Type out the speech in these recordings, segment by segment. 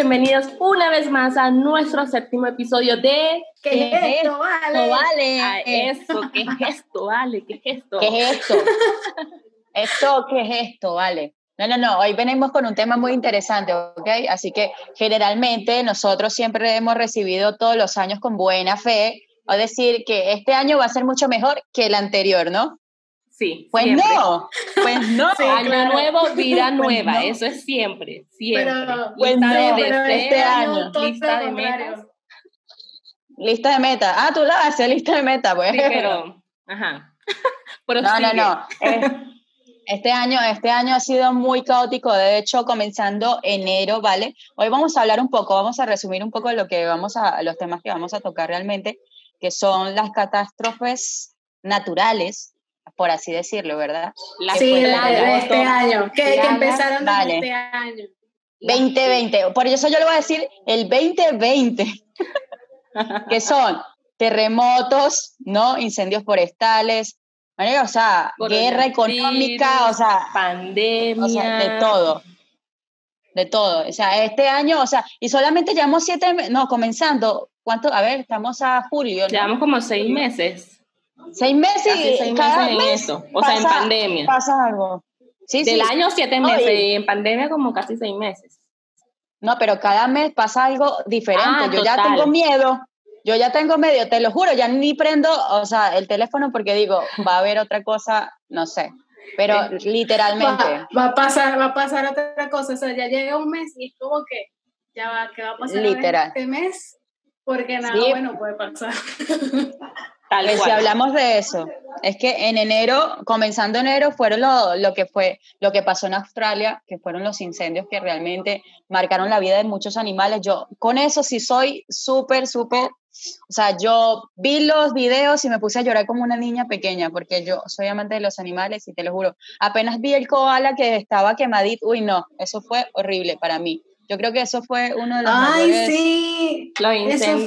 bienvenidos una vez más a nuestro séptimo episodio de ¿Qué, es esto, vale? vale? A eso, ¿qué es esto, vale? ¿Qué es esto? ¿Qué es esto? esto, ¿qué es esto, vale? No, no, no, hoy venimos con un tema muy interesante, ¿ok? Así que generalmente nosotros siempre hemos recibido todos los años con buena fe, o decir que este año va a ser mucho mejor que el anterior, ¿no? Sí. Pues no, pues no. año nuevo, vida pues nueva, eso es siempre, siempre. Pero, pues no, pero este año. Lista de metas. Lista de metas. Ah, tú la haces, lista de metas, pues. Sí, pero, ajá. no, no, no. Este año, este año ha sido muy caótico, de hecho, comenzando enero, ¿vale? Hoy vamos a hablar un poco, vamos a resumir un poco lo que vamos a, los temas que vamos a tocar realmente, que son las catástrofes naturales, por así decirlo, ¿verdad? sí, de, este año, que, empezaron vale. este año. 2020, por eso yo le voy a decir el 2020, que son terremotos, ¿no? Incendios forestales, o sea, guerra económica, o sea, pandemia, o sea, de todo. De todo. O sea, este año, o sea, y solamente llevamos siete, no, comenzando, ¿cuánto? A ver, estamos a julio. Llevamos como seis meses. Seis meses cada mes eso. O sea, en pandemia. Pasa algo. Sí, Del año siete meses y en pandemia como casi seis meses. No, pero cada mes pasa algo diferente. Ah, Yo ya tengo miedo yo ya tengo medio, te lo juro, ya ni prendo, o sea, el teléfono porque digo, va a haber otra cosa, no sé, pero literalmente. Va, a pasar, va a pasar otra cosa, o sea, ya llega un mes y es como que ya va, ¿qué va a pasar Literal. este mes? Porque nada bueno puede pasar. Tal vez si hablamos de eso, es que en enero, comenzando enero, fueron lo, lo, que fue, lo que pasó en Australia, que fueron los incendios que realmente marcaron la vida de muchos animales. Yo con eso sí soy súper, súper o sea, yo vi los videos y me puse a llorar como una niña pequeña, porque yo soy amante de los animales y te lo juro. Apenas vi el koala que estaba quemadito, uy, no, eso fue horrible para mí. Yo creo que eso fue uno de los Ay, sí. Los incendios.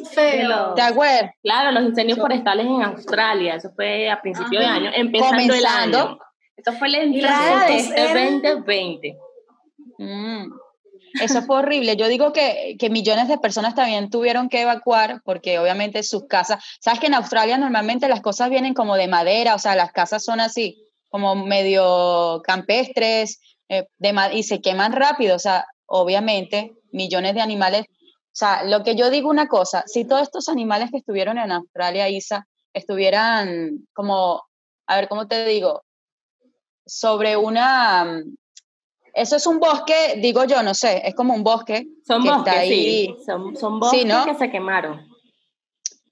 Eso fue feo. ¿Te acuerdas? Claro, los incendios forestales en Australia. Eso fue a principios de año, empezando el año. Eso fue la entrada de este 2020. Mm. Eso fue horrible. Yo digo que, que, millones de personas también tuvieron que evacuar porque obviamente sus casas, sabes que en Australia normalmente las cosas vienen como de madera, o sea, las casas son así, como medio campestres eh, de, y se queman rápido, o sea, obviamente millones de animales. O sea, lo que yo digo una cosa, si todos estos animales que estuvieron en Australia, Isa, estuvieran como, a ver, ¿cómo te digo? Sobre una, eso es un bosque, digo yo, no sé, es como un bosque. Son bosques, sí. Son, bosques que se quemaron.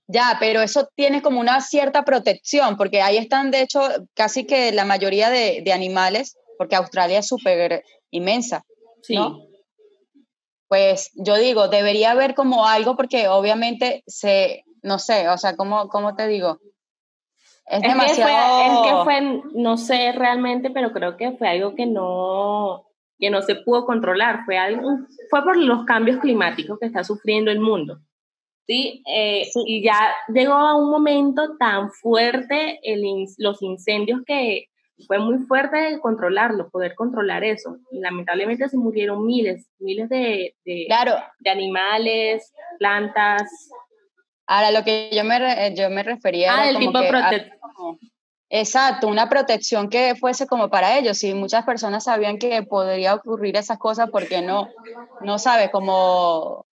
Ya, pero eso tiene como una cierta protección, porque ahí están, de hecho, casi que la mayoría de, animales, porque Australia es súper inmensa, sí. Pues yo digo, debería haber como algo, porque obviamente se, no sé, o sea, ¿cómo, cómo te digo? Es, demasiado... es que fue, no sé realmente, pero creo que fue algo que no, que no se pudo controlar, fue, algo, fue por los cambios climáticos que está sufriendo el mundo. ¿sí? Eh, y ya llegó a un momento tan fuerte el, los incendios que fue muy fuerte controlarlo, poder controlar eso. Y lamentablemente se murieron miles, miles de, de, claro. de animales, plantas. Ahora, lo que yo me, yo me refería ah, el tipo de Exacto, una protección que fuese como para ellos. Y muchas personas sabían que podría ocurrir esas cosas porque no, no sabe, como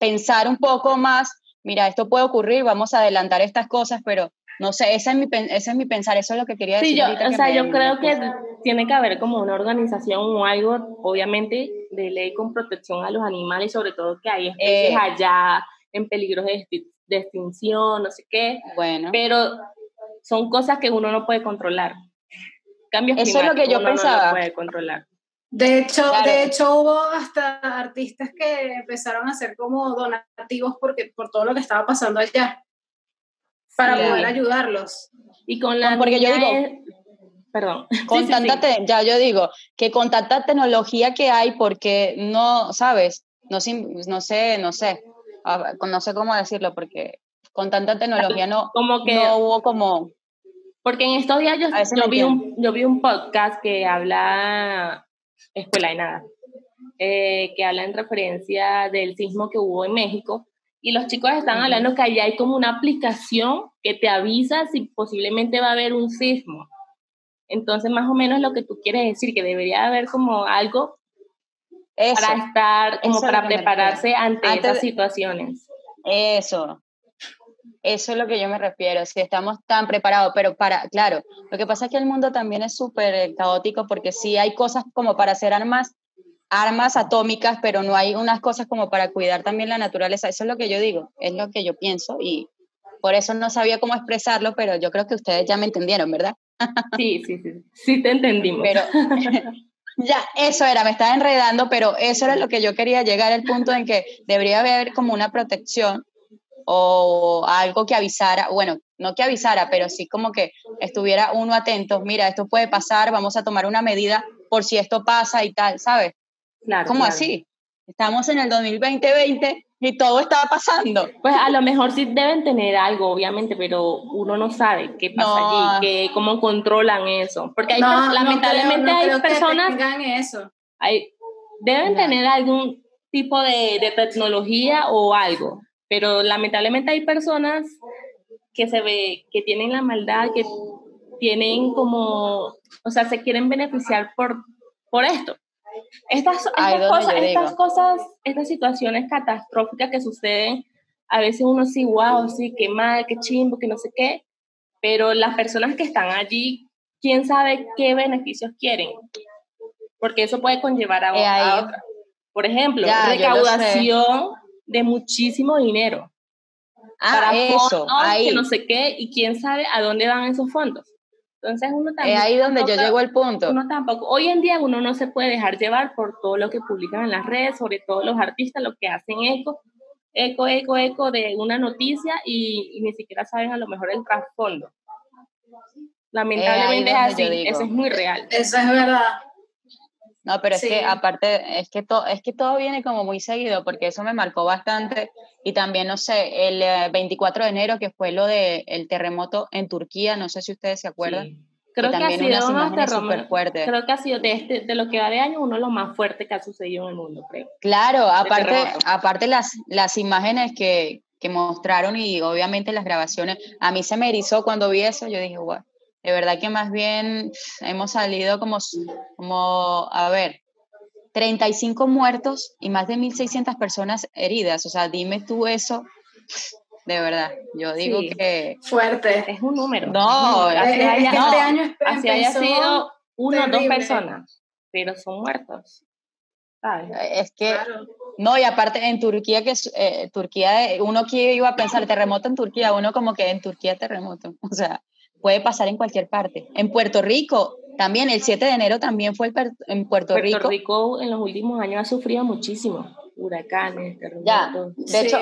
pensar un poco más, mira, esto puede ocurrir, vamos a adelantar estas cosas, pero no sé, ese es mi, ese es mi pensar, eso es lo que quería decir. Sí, yo, o sea, yo creo que tiene que haber como una organización o algo, obviamente, de ley con protección a los animales, sobre todo que hay especies eh, allá en peligro de, de extinción, no sé qué. Bueno. Pero son cosas que uno no puede controlar. Cambios Eso es lo que yo uno pensaba. No puede controlar. De hecho, de hecho hubo hasta artistas que empezaron a hacer como donativos porque por todo lo que estaba pasando allá para poder ayudarlos. Y con la porque yo digo, perdón, con tanta ya yo digo que con tanta tecnología que hay porque no, sabes, no, no sé, no sé, no sé cómo decirlo porque con tanta tecnología no, como que, no hubo como... Porque en estos días yo, vi un, yo vi un podcast que habla escuela y nada. eh, que habla en referencia del sismo que hubo en México. Y los chicos están hablando que allá hay como una aplicación que te avisa si posiblemente va a haber un sismo. Entonces, más o menos lo que tú quieres decir, que debería haber como algo para estar, como para prepararse ante esas situaciones. Eso, eso es lo que yo me refiero, si estamos tan preparados, pero para, claro, lo que pasa es que el mundo también es súper caótico porque sí hay cosas como para hacer armas, armas atómicas, pero no hay unas cosas como para cuidar también la naturaleza. Eso es lo que yo digo, es lo que yo pienso y por eso no sabía cómo expresarlo, pero yo creo que ustedes ya me entendieron, ¿verdad? Sí, sí, sí, sí te entendimos. Pero ya, eso era, me estaba enredando, pero eso era lo que yo quería llegar al punto en que debería haber como una protección o algo que avisara, bueno, no que avisara, pero sí como que estuviera uno atento, mira, esto puede pasar, vamos a tomar una medida por si esto pasa y tal, ¿sabes? Claro. Como así. Estamos en el 2020 y todo está pasando. Pues a lo mejor sí deben tener algo, obviamente, pero uno no sabe qué pasa allí, cómo controlan eso. Porque hay, lamentablemente hay personas... Que eso. Hay, deben tener algún tipo de, de tecnología o algo pero lamentablemente hay personas que se ve, que tienen la maldad, que tienen como, o sea, se quieren beneficiar por, por esto. Estas, estas, cosas, estas cosas, estas situaciones catastróficas que suceden, a veces uno sí, wow, sí, qué mal, qué chimbo, que no sé qué, pero las personas que están allí, quién sabe qué beneficios quieren, porque eso puede conllevar a, a otra. Por ejemplo, recaudación de muchísimo dinero. Ah, para eso, ahí. que no sé qué, y quién sabe a dónde van esos fondos. Entonces uno también... Es ahí donde yo llego al punto. Uno tampoco, hoy en día uno no se puede dejar llevar por todo lo que publican en las redes, sobre todo los artistas, lo que hacen eco, eco, eco, eco de una noticia y, ni siquiera saben a lo mejor el trasfondo. Lamentablemente es así, eso es muy real. Eso es verdad. No, pero es que aparte, es que, todo es que todo viene como muy seguido, porque eso me marcó bastante. Y también, no sé, el 24 eh, de enero, que fue lo del el terremoto en Turquía, no sé si ustedes se acuerdan. Creo que, ha sido uno fuerte. Creo que ha sido de, este, de lo que va de año uno de los más fuertes que ha sucedido en el mundo, creo. Claro, aparte, aparte las, las imágenes que, que mostraron y obviamente las grabaciones, a mí se me erizó cuando vi eso, yo dije, wow de verdad que más bien hemos salido como, como a ver, 35 muertos y más de 1.600 personas heridas. O sea, dime tú eso. De verdad, yo digo que... Fuerte. Es un número. No, así haya, este año así haya sido una o dos personas, pero son muertos. Es que... No, y aparte en Turquía, que eh, Turquía, uno que iba a pensar terremoto en Turquía, uno como que en Turquía terremoto. O sea, puede pasar en cualquier parte. En Puerto Rico también, el 7 de enero también fue el en Puerto, Rico. Puerto Rico en los últimos años ha sufrido muchísimo, huracanes, terremotos. Ya, de hecho,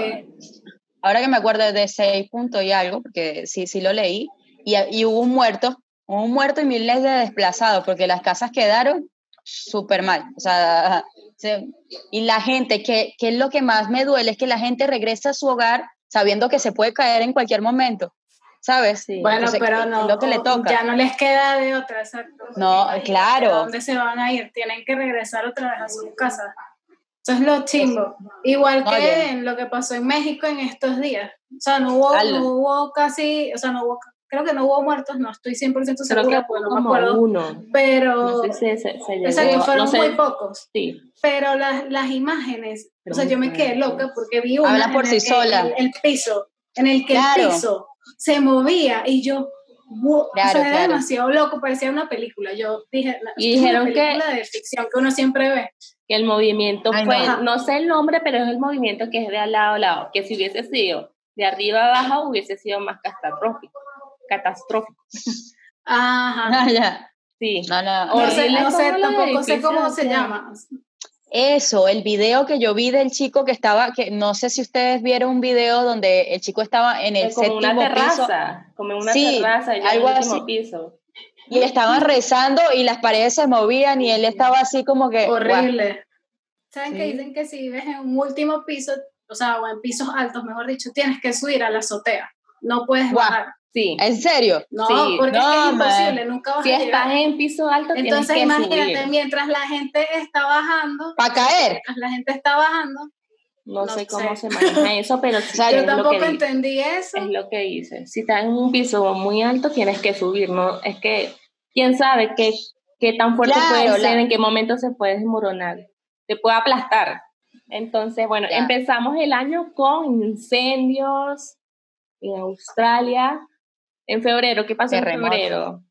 ahora que me acuerdo de 6 puntos y algo, porque sí, sí lo leí, y, y hubo un muerto, un muerto y miles de desplazados, porque las casas quedaron súper mal. O sea, y la gente, que, que es lo que más me duele, es que la gente regresa a su hogar sabiendo que se puede caer en cualquier momento. ¿Sabes? Bueno, pero no, lo que le toca. ya no les queda de otra, exacto. No, claro. dónde se van a ir? Tienen que regresar otra vez a su casa. Eso es lo chingo. Igual que lo que pasó en México en estos días. O sea, no hubo, no hubo casi, o sea, no hubo, creo que no hubo muertos, no estoy 100% segura, porque no me acuerdo. Uno. Pero, no sé se, fueron muy pocos. Sí. Pero las, las imágenes, o sea, yo me quedé loca porque vi una Habla por sí sola. El, piso, en el que el piso se movía y yo, era demasiado loco, parecía una película. Yo dije, y dijeron una película que de ficción que uno siempre ve. Que el movimiento fue, no. sé el nombre, pero es el movimiento que es de al lado a lado, que si hubiese sido de arriba a abajo hubiese sido más catastrófico. Catastrófico. Ajá. Ah, ya. Sí. No, no, no sé, no sé tampoco sé cómo se llama. Eso, el video que yo vi del chico que estaba, que no sé si ustedes vieron un video donde el chico estaba en el como una terraza, Como en una terraza, y algo así. piso. Y estaban rezando y las paredes se movían y él estaba así como que... Horrible. ¿Saben que dicen que si vives en un último piso, o sea, o en pisos altos, mejor dicho, tienes que subir a la azotea? No puedes bajar. Sí. ¿En serio? No, sí. porque es, imposible, nunca vas si a llegar. Si estás en piso alto, Entonces tienes que imagínate, mientras la gente está bajando. Para caer. La gente está bajando. No, sé cómo se maneja eso, pero sí yo tampoco entendí eso. Es lo que dice. Si estás en un piso muy alto, tienes que subir, ¿no? Es que, quién sabe qué, qué tan fuerte puede ser, en qué momento se puede desmoronar. Te puede aplastar. Entonces, bueno, empezamos el año con incendios en Australia. En febrero, ¿qué pasó en febrero?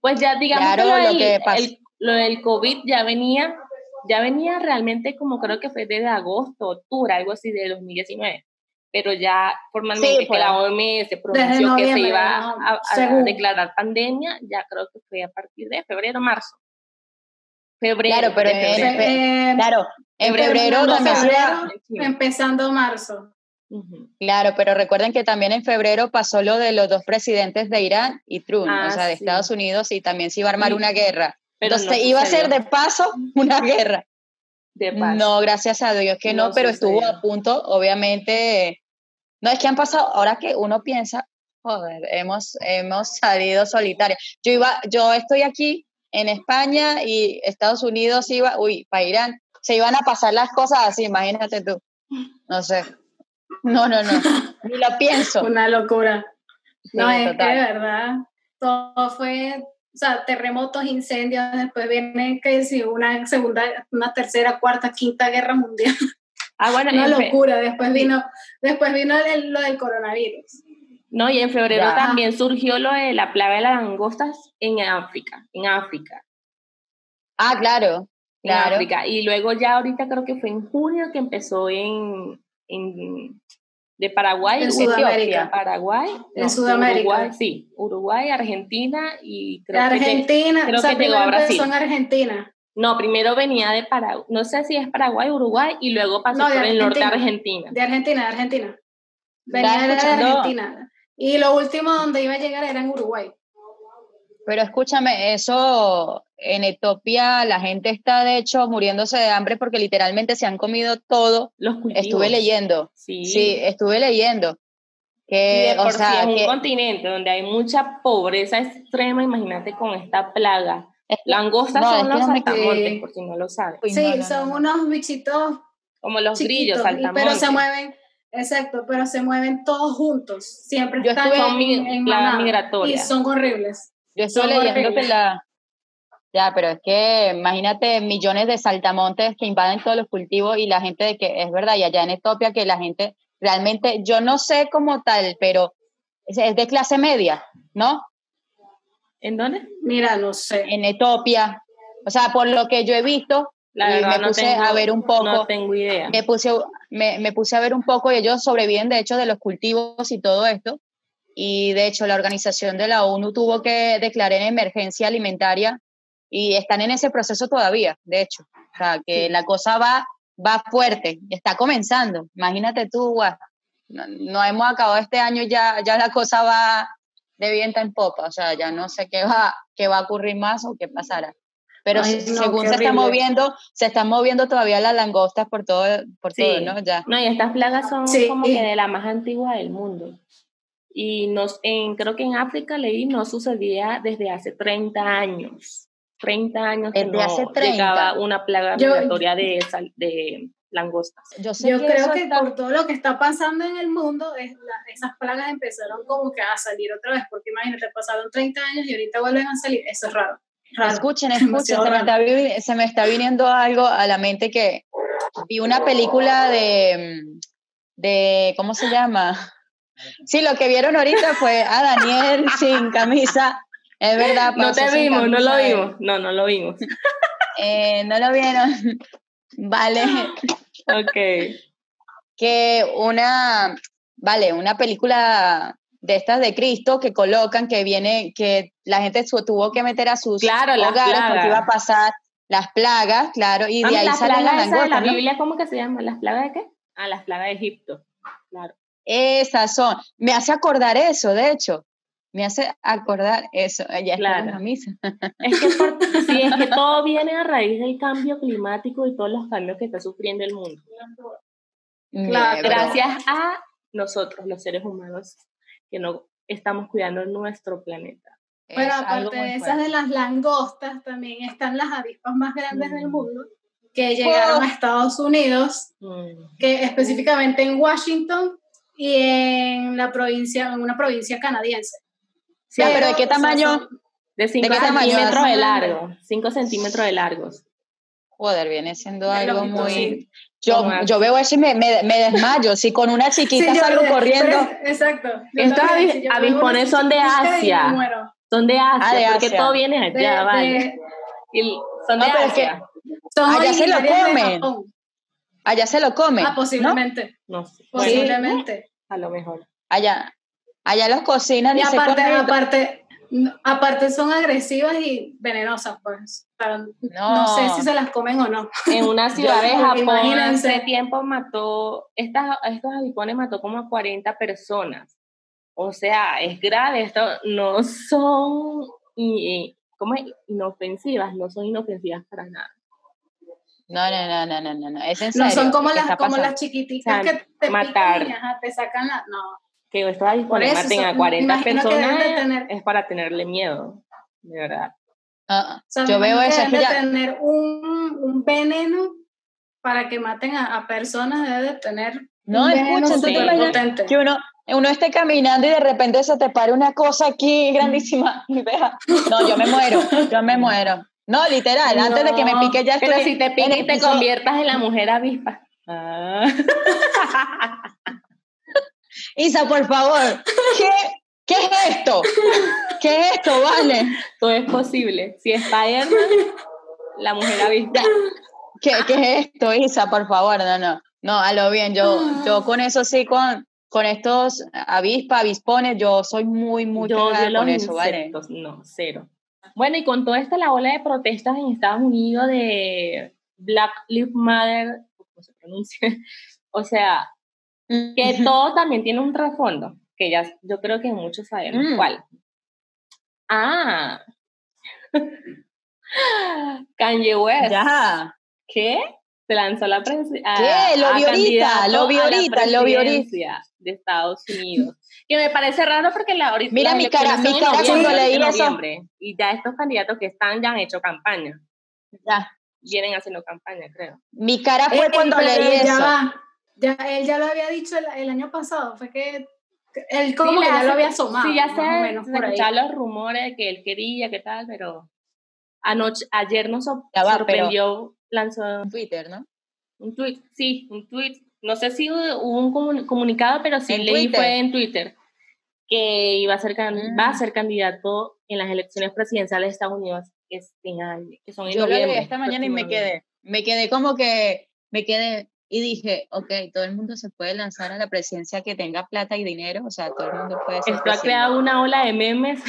Pues ya digamos que, lo, del, lo del COVID ya venía ya venía realmente como creo que fue desde agosto, octubre, algo así de 2019, pero ya formalmente que la OMS pronunció que se iba a, declarar pandemia, ya creo que fue a partir de febrero, marzo. Febrero. Claro, pero en, claro, en febrero, también empezando marzo. Claro, pero recuerden que también en febrero pasó lo de los dos presidentes de Irán y Trump, o ah, sea, de Estados Unidos, y también se iba a armar una guerra. Entonces iba a ser de paso una guerra. De paso. No, gracias a Dios que no, pero estuvo a punto, obviamente. No, es que han pasado, ahora que uno piensa, joder, hemos, hemos salido solitarios. Yo iba, yo estoy aquí en España y Estados Unidos iba, uy, para Irán, se iban a pasar las cosas así, imagínate tú. No sé. No, no, no. Ni lo pienso. Una locura. no, es que de verdad, todo fue o sea, terremotos, incendios, después viene que si una segunda, una tercera, cuarta, quinta guerra mundial. Ah, bueno, una locura. Después vino, después vino lo del coronavirus. No, y en febrero también surgió lo de la plaga de las langostas en África, en África. Ah, claro, claro. África. Y luego ya ahorita creo que fue en junio que empezó en, en de Paraguay, en Sudamérica. Paraguay, en Sudamérica. Uruguay, sí, Uruguay, Argentina y creo Argentina, que, creo que llegó a Brasil. Son Argentina. No, primero venía de Paraguay, no sé si es Paraguay, Uruguay y luego pasó por el norte de Argentina. De Argentina, de Argentina. Venía de Argentina. Y lo último donde iba a llegar era en Uruguay. Pero escúchame, eso en Etiopía la gente está de hecho muriéndose de hambre porque literalmente se han comido todo. Los Estuve leyendo. Sí. sí, estuve leyendo. Que, o sea, es un continente donde hay mucha pobreza extrema, imagínate con esta plaga. Langostas son los saltamontes, por si no lo sabes. Sí, son unos bichitos como los grillos saltamontes. Pero se mueven, exacto, pero se mueven todos juntos. Siempre Yo están en, en migratoria. Y son horribles. Yo estoy leyendo que la... Ya, pero es que imagínate millones de saltamontes que invaden todos los cultivos y la gente de que es verdad, y allá en Etiopía que la gente realmente, yo no sé cómo tal, pero es, de clase media, ¿no? ¿En dónde? Mira, no sé. En Etiopía. O sea, por lo que yo he visto, la verdad, me puse a ver un poco. No tengo idea. Me puse, me, me puse a ver un poco y ellos sobreviven, de hecho, de los cultivos y todo esto y de hecho la organización de la ONU tuvo que declarar emergencia alimentaria y están en ese proceso todavía, de hecho. O sea, que la cosa va, va fuerte, está comenzando. Imagínate tú, no, hemos acabado este año, ya, ya la cosa va de viento en popa, o sea, ya no sé qué va, qué va a ocurrir más o qué pasará. Pero según se está moviendo, se están moviendo todavía las langostas por todo, por todo, ¿no? Ya. No, y estas plagas son como que de la más antigua del mundo y nos, en, creo que en África leí no sucedía desde hace 30 años. 30 años que no hace 30. llegaba una plaga migratoria de, de langostas. Yo, creo que por todo lo que está pasando en el mundo, es esas plagas empezaron como que a salir otra vez, porque imagínate, pasaron 30 años y ahorita vuelven a salir, eso es raro. Escuchen, escuchen, se me, está, se me, está, viniendo algo a la mente que vi una película de, de ¿cómo se llama? Sí, lo que vieron ahorita fue a Daniel sin camisa. Es verdad. No te vimos, no lo vimos. No, no lo vimos. Eh, no lo vieron. Vale. Ok. Que una, vale, una película de estas de Cristo que colocan que viene, que la gente tuvo que meter a sus claro, hogares porque iba a pasar las plagas, claro, y de ahí salen las langostas. ¿La Biblia cómo que se llama? ¿Las plagas de qué? Ah, las plagas de Egipto, claro. Esas son. Me hace acordar eso, de hecho. Me hace acordar eso. Ya claro. la misa. Es que, sí, es que todo viene a raíz del cambio climático y todos los cambios que está sufriendo el mundo. Claro, gracias a nosotros, los seres humanos, que no estamos cuidando nuestro planeta. Pero aparte de esas de las langostas, también están las avispas más grandes del mm. mundo que llegaron a Estados Unidos, mm. que específicamente en Washington y en la provincia, en una provincia canadiense. Sí, pero, ¿de qué tamaño? de 5 centímetros de largo, 5 centímetros de largos. Joder, viene siendo algo muy... Yo, yo veo eso y me, me, desmayo. Si con una chiquita salgo corriendo. exacto. Estos avispones son de Asia. Son de Asia, ah, de Asia. porque todo viene allá, vale. son de Asia. allá se lo comen. Allá se lo comen. Ah, posiblemente. No, sé. Posiblemente. a lo mejor. Allá, allá los cocinan y, y aparte, aparte, aparte son agresivas y venenosas, pues. no. sé si se las comen o no. En una ciudad de Japón hace tiempo mató, estas, estos avipones mató como a 40 personas. O sea, es grave, esto no son ¿cómo es? inofensivas, no son inofensivas para nada. No, no, no, no, no, no, es en serio. No son como las, como las chiquititas que te matar. te sacan la, no que estos avispones maten a 40 personas es para tenerle miedo, de verdad. Ah, yo veo eso. Debe tener un, un, veneno para que maten a, personas, debe tener no, escucha, que uno, uno esté caminando y de repente se te pare una cosa aquí grandísima y vea, no, yo me muero, yo me muero. No, literal, antes de que me pique ya estoy... Pero si te pique y te conviertas en la mujer avispa. Ah. Isa, por favor, ¿qué, ¿qué es esto? ¿Qué es esto, vale? Todo es posible. Si es Spider-Man, la mujer ha visto. ¿Qué, ¿Qué, es esto, Isa? Por favor, no, no. No, a lo bien, yo, yo con eso sí, con, con estos avispas, avispones, yo soy muy, muy yo, con eso, ¿vale? No, cero. Bueno, y con toda esta la ola de protestas en Estados Unidos de Black Lives Matter, ¿cómo se pronuncia? O sea, que todo también tiene un trasfondo, que ya yo creo que muchos sabemos mm. cuál. Ah, Kanye West. Ya. ¿Qué? Se lanzó la presidencia. ¿Qué? Lo vi ahorita, lo vi ahorita, lo vi ahorita. De Estados Unidos. Que me parece raro porque la ahorita. Mira mi cara, mi cara cuando leí eso. Y ya estos candidatos que están ya han hecho campaña. Ya. Vienen haciendo campaña, creo. Mi cara fue cuando leí eso. Ya, él ya lo había dicho el, año pasado, fue que él como que ya lo había asomado. Sí, ya sé, los rumores de que él quería, qué tal, pero anoche, ayer nos sorprendió, lanzó un Twitter, ¿no? Un tweet, sí, un tweet. No sé si hubo un comunicado, pero sí leí fue en Twitter que iba a ser va a mm. ser candidato en las elecciones presidenciales de Estados Unidos este año, que son en Yo lo leí esta mañana y me quedé, me quedé como que, me quedé, y dije, ok, todo el mundo se puede lanzar a la presidencia que tenga plata y dinero, o sea, todo el mundo puede ser Esto ha creado una ola de memes.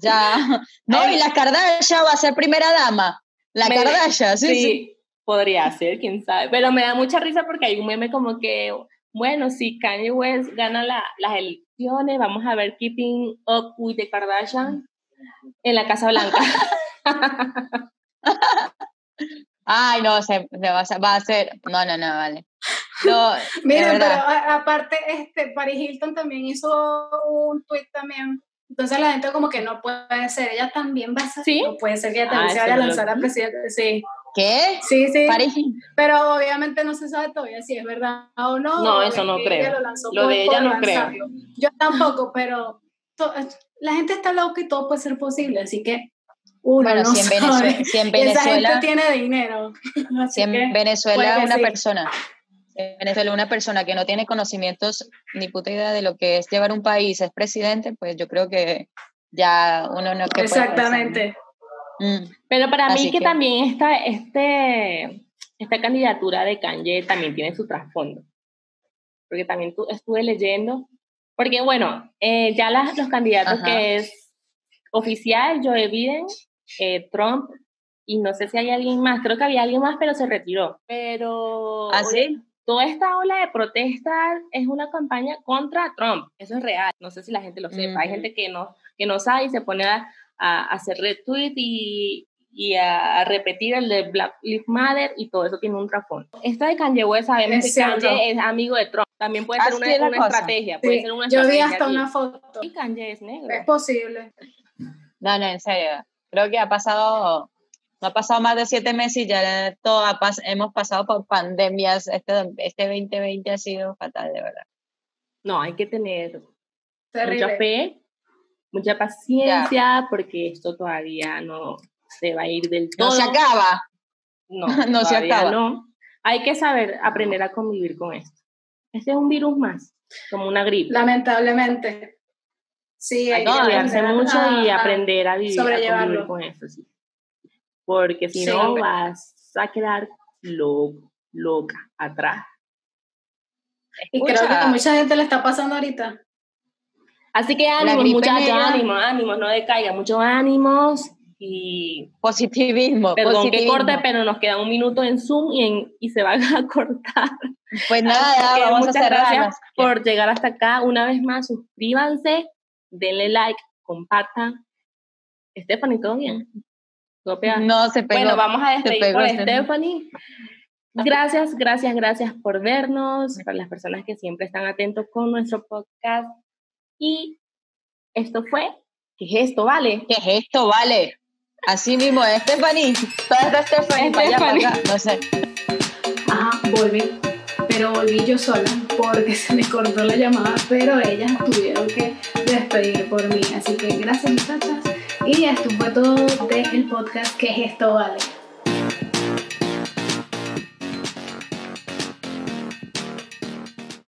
ya. No, y la Kardashian va a ser primera dama. La Kardashian, sí, sí, Podría ser, quién sabe. Pero me da mucha risa porque hay un meme como que, bueno, si Kanye West gana la, las elecciones, vamos a ver Keeping Up with the Kardashian en la Casa Blanca. Ay, no, se, va, a, va, a ser, no, no, no, vale. No, Miren, pero aparte, este, Paris Hilton también hizo un tweet también. Entonces la gente como que no puede ser, ella también va a ser, ¿Sí? no puede ser que ella también ah, se vaya a lanzar a presidente, sí. ¿Qué? Sí, sí. Pero obviamente no se sabe todavía si es verdad o no. No, eso no creo. Lo, de ella no creo. Yo tampoco, pero la gente está loca y todo puede ser posible, así que bueno, si, en Venezuela, si en Venezuela, tiene dinero. si en Venezuela una persona, en Venezuela una persona que no tiene conocimientos ni puta idea de lo que es llevar un país es presidente, pues yo creo que ya uno no Exactamente. Mm. Pero para mí que, también esta, este, esta candidatura de Kanye también tiene su trasfondo. Porque también estuve leyendo, porque bueno, eh, ya las, los candidatos que es oficial, Joe Biden, eh, Trump y no sé si hay alguien más, creo que había alguien más, pero se retiró. Pero ¿Ah, toda esta ola de protestas es una campaña contra Trump, eso es real, no sé si la gente lo sepa, hay gente que no, que no sabe y se pone a, hacer retweet y, y a, repetir el de Black Lives Matter y todo eso tiene un trasfondo. Esta de Kanye West sabemos que Kanye es amigo de Trump. También puede ser una, una estrategia. Puede ser una Yo vi hasta una foto. Y Kanye es negro. Es posible. No, no, en serio. Creo que ha pasado, no ha pasado más de siete meses y ya todo hemos pasado por pandemias. Este, este 2020 ha sido fatal, de verdad. No, hay que tener mucha fe, mucha paciencia, porque esto todavía no se va a ir del todo. No se acaba. No, no se acaba. No. Hay que saber aprender a convivir con esto. Este es un virus más, como una gripe. Lamentablemente. Sí, hay, que cuidarse mucho y aprender a vivir a convivir con esto. Sí. Porque si no, vas a quedar loca atrás. Y creo que a mucha gente le está pasando ahorita. Así que ánimos, muchachos, ánimos, ánimos, no decaiga, muchos ánimos y positivismo. Perdón que corte, pero nos queda un minuto en Zoom y, en, y se van a cortar. Pues nada, vamos muchas a gracias por llegar hasta acá. Una vez más, suscríbanse, denle like, compartan. Stephanie, ¿todo bien? No, se pegó. Bueno, vamos a despedir por Stephanie. Gracias, gracias, gracias por vernos, para las personas que siempre están atentos con nuestro podcast. Y esto fue, ¿qué es esto, vale? ¿Qué es esto, vale? Así mismo, Stephanie. Toda esta Stephanie, para allá, no sé. Ajá, volví. Pero volví yo sola porque se me cortó la llamada, pero ellas tuvieron que despedir por mí. Así que gracias, muchachas. Y esto fue todo del podcast ¿Qué es esto, vale?